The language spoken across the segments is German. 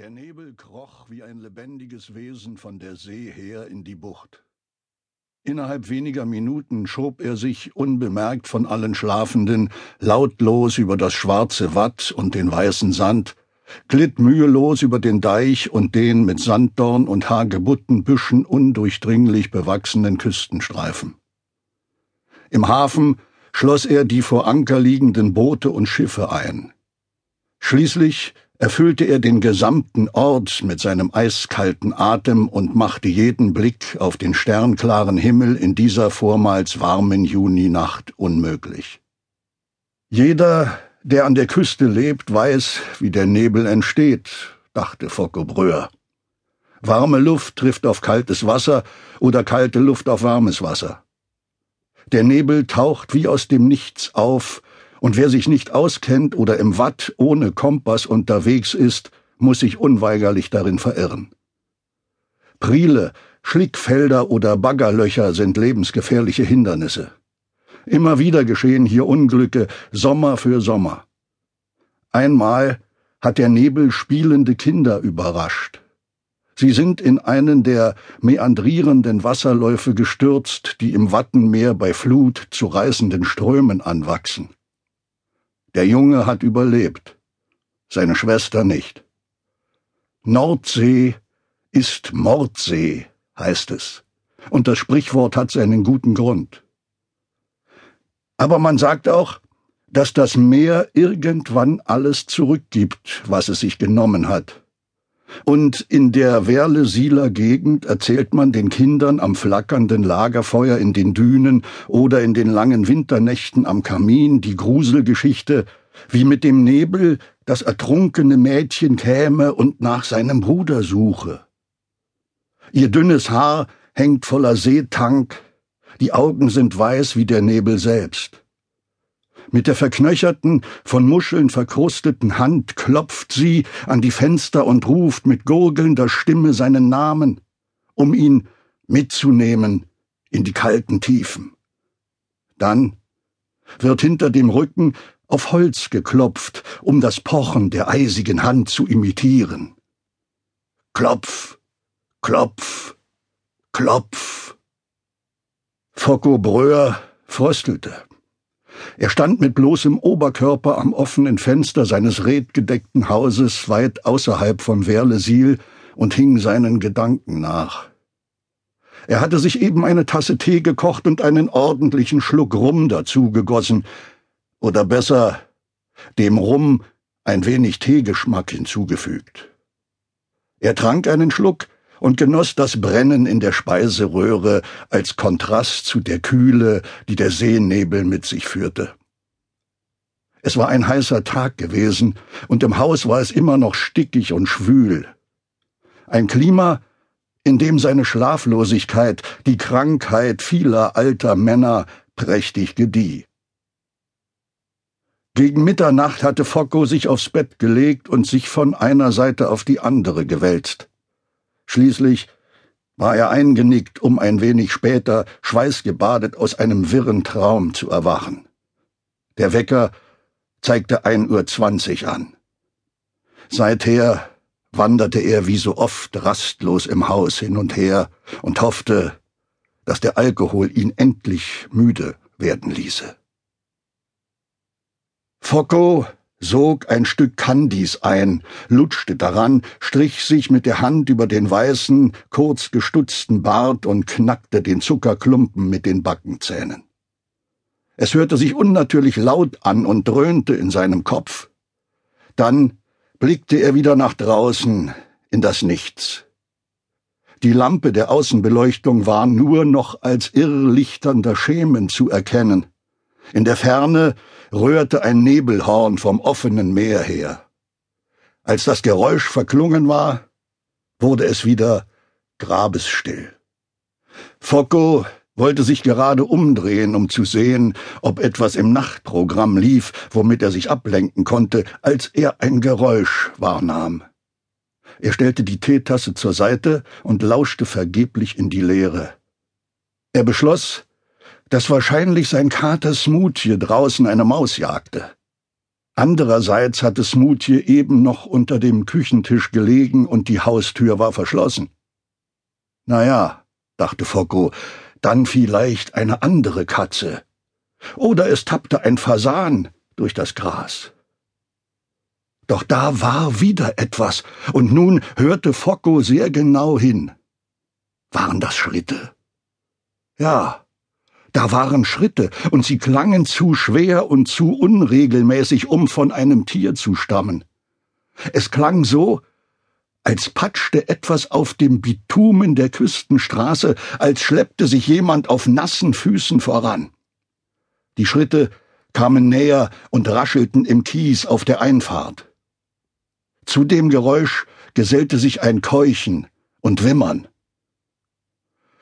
Der Nebel kroch wie ein lebendiges Wesen von der See her in die Bucht. Innerhalb weniger Minuten schob er sich, unbemerkt von allen Schlafenden, lautlos über das schwarze Watt und den weißen Sand, glitt mühelos über den Deich und den mit Sanddorn und Hagebuttenbüschen undurchdringlich bewachsenen Küstenstreifen. Im Hafen schloss er die vor Anker liegenden Boote und Schiffe ein. Schließlich erfüllte er den gesamten Ort mit seinem eiskalten Atem und machte jeden Blick auf den sternklaren Himmel in dieser vormals warmen Juninacht unmöglich. Jeder, der an der Küste lebt, weiß, wie der Nebel entsteht, dachte Focke-Bröhr. Warme Luft trifft auf kaltes Wasser oder kalte Luft auf warmes Wasser. Der Nebel taucht wie aus dem Nichts auf und wer sich nicht auskennt oder im Watt ohne Kompass unterwegs ist, muss sich unweigerlich darin verirren. Priele, Schlickfelder oder Baggerlöcher sind lebensgefährliche Hindernisse. Immer wieder geschehen hier Unglücke, Sommer für Sommer. Einmal hat der Nebel spielende Kinder überrascht. Sie sind in einen der meandrierenden Wasserläufe gestürzt, die im Wattenmeer bei Flut zu reißenden Strömen anwachsen. Der Junge hat überlebt, seine Schwester nicht. Nordsee ist Mordsee, heißt es, und das Sprichwort hat seinen guten Grund. Aber man sagt auch, dass das Meer irgendwann alles zurückgibt, was es sich genommen hat. Und in der Werle-Sieler Gegend erzählt man den Kindern am flackernden Lagerfeuer in den Dünen oder in den langen Winternächten am Kamin die Gruselgeschichte, wie mit dem Nebel das ertrunkene Mädchen käme und nach seinem Bruder suche. Ihr dünnes Haar hängt voller Seetank, die Augen sind weiß wie der Nebel selbst. Mit der verknöcherten, von Muscheln verkrusteten Hand klopft sie an die Fenster und ruft mit gurgelnder Stimme seinen Namen, um ihn mitzunehmen in die kalten Tiefen. Dann wird hinter dem Rücken auf Holz geklopft, um das Pochen der eisigen Hand zu imitieren. Klopf, klopf, klopf. Focko Bröhr fröstelte. Er stand mit bloßem Oberkörper am offenen Fenster seines redgedeckten Hauses weit außerhalb von Werlesil und hing seinen Gedanken nach. Er hatte sich eben eine Tasse Tee gekocht und einen ordentlichen Schluck Rum dazu gegossen, oder besser dem Rum ein wenig Teegeschmack hinzugefügt. Er trank einen Schluck und genoss das Brennen in der Speiseröhre als Kontrast zu der Kühle, die der Seenebel mit sich führte. Es war ein heißer Tag gewesen, und im Haus war es immer noch stickig und schwül. Ein Klima, in dem seine Schlaflosigkeit, die Krankheit vieler alter Männer prächtig gedieh. Gegen Mitternacht hatte Focko sich aufs Bett gelegt und sich von einer Seite auf die andere gewälzt. Schließlich war er eingenickt, um ein wenig später, schweißgebadet, aus einem wirren Traum zu erwachen. Der Wecker zeigte ein Uhr zwanzig an. Seither wanderte er wie so oft rastlos im Haus hin und her und hoffte, dass der Alkohol ihn endlich müde werden ließe. Focko sog ein Stück Kandis ein, lutschte daran, strich sich mit der Hand über den weißen, kurz gestutzten Bart und knackte den Zuckerklumpen mit den Backenzähnen. Es hörte sich unnatürlich laut an und dröhnte in seinem Kopf. Dann blickte er wieder nach draußen in das Nichts. Die Lampe der Außenbeleuchtung war nur noch als irrlichternder Schemen zu erkennen. In der Ferne rührte ein Nebelhorn vom offenen Meer her. Als das Geräusch verklungen war, wurde es wieder grabesstill. Focko wollte sich gerade umdrehen, um zu sehen, ob etwas im Nachtprogramm lief, womit er sich ablenken konnte, als er ein Geräusch wahrnahm. Er stellte die Teetasse zur Seite und lauschte vergeblich in die Leere. Er beschloss, dass wahrscheinlich sein Kater Smoothie draußen eine Maus jagte. Andererseits hatte Smutje eben noch unter dem Küchentisch gelegen und die Haustür war verschlossen. Na ja, dachte Focko, dann vielleicht eine andere Katze. Oder es tappte ein Fasan durch das Gras. Doch da war wieder etwas, und nun hörte Focko sehr genau hin. Waren das Schritte? Ja, da waren Schritte, und sie klangen zu schwer und zu unregelmäßig, um von einem Tier zu stammen. Es klang so, als patschte etwas auf dem Bitumen der Küstenstraße, als schleppte sich jemand auf nassen Füßen voran. Die Schritte kamen näher und raschelten im Kies auf der Einfahrt. Zu dem Geräusch gesellte sich ein Keuchen und Wimmern.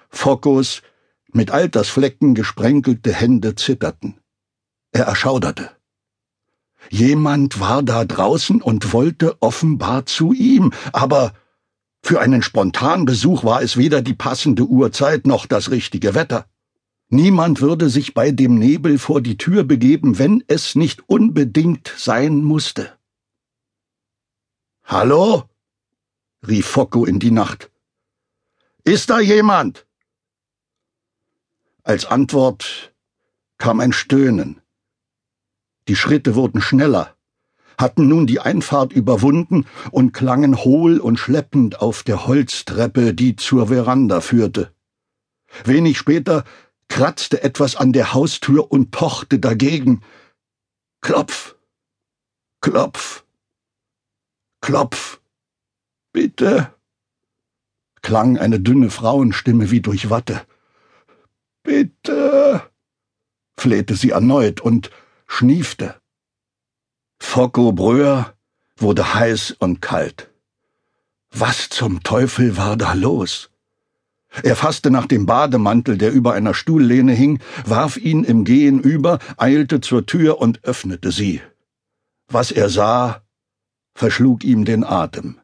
Fokkos mit Altersflecken gesprenkelte Hände zitterten. Er erschauderte. Jemand war da draußen und wollte offenbar zu ihm, aber für einen Spontanbesuch war es weder die passende Uhrzeit noch das richtige Wetter. Niemand würde sich bei dem Nebel vor die Tür begeben, wenn es nicht unbedingt sein musste. Hallo? rief Focko in die Nacht. Ist da jemand? Als Antwort kam ein Stöhnen. Die Schritte wurden schneller, hatten nun die Einfahrt überwunden und klangen hohl und schleppend auf der Holztreppe, die zur Veranda führte. Wenig später kratzte etwas an der Haustür und pochte dagegen. Klopf, klopf, klopf. Bitte, klang eine dünne Frauenstimme wie durch Watte. Bitte, flehte sie erneut und schniefte. Focko Bröhr wurde heiß und kalt. Was zum Teufel war da los? Er fasste nach dem Bademantel, der über einer Stuhllehne hing, warf ihn im Gehen über, eilte zur Tür und öffnete sie. Was er sah, verschlug ihm den Atem.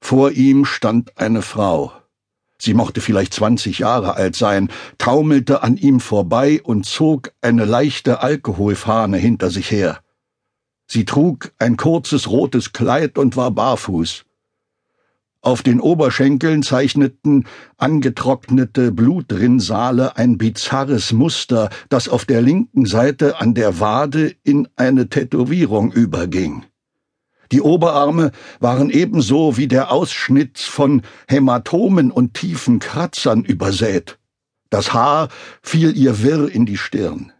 Vor ihm stand eine Frau sie mochte vielleicht zwanzig Jahre alt sein, taumelte an ihm vorbei und zog eine leichte Alkoholfahne hinter sich her. Sie trug ein kurzes rotes Kleid und war barfuß. Auf den Oberschenkeln zeichneten angetrocknete Blutrinsale ein bizarres Muster, das auf der linken Seite an der Wade in eine Tätowierung überging. Die Oberarme waren ebenso wie der Ausschnitt von Hämatomen und tiefen Kratzern übersät. Das Haar fiel ihr wirr in die Stirn.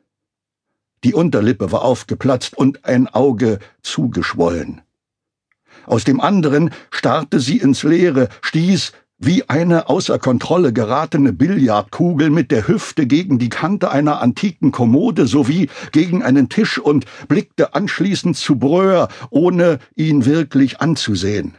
Die Unterlippe war aufgeplatzt und ein Auge zugeschwollen. Aus dem anderen starrte sie ins Leere, stieß wie eine außer Kontrolle geratene Billardkugel mit der Hüfte gegen die Kante einer antiken Kommode sowie gegen einen Tisch und blickte anschließend zu Bröhr, ohne ihn wirklich anzusehen.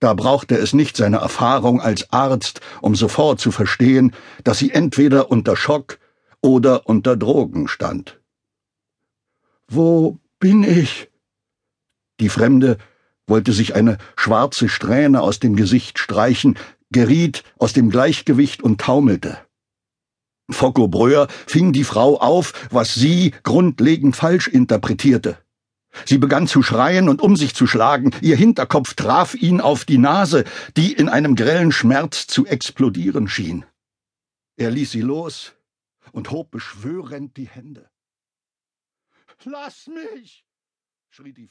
Da brauchte es nicht seine Erfahrung als Arzt, um sofort zu verstehen, dass sie entweder unter Schock oder unter Drogen stand. Wo bin ich? Die Fremde wollte sich eine schwarze Strähne aus dem Gesicht streichen, geriet aus dem Gleichgewicht und taumelte. Focko Breuer fing die Frau auf, was sie grundlegend falsch interpretierte. Sie begann zu schreien und um sich zu schlagen, ihr Hinterkopf traf ihn auf die Nase, die in einem grellen Schmerz zu explodieren schien. Er ließ sie los und hob beschwörend die Hände. Lass mich! schrie die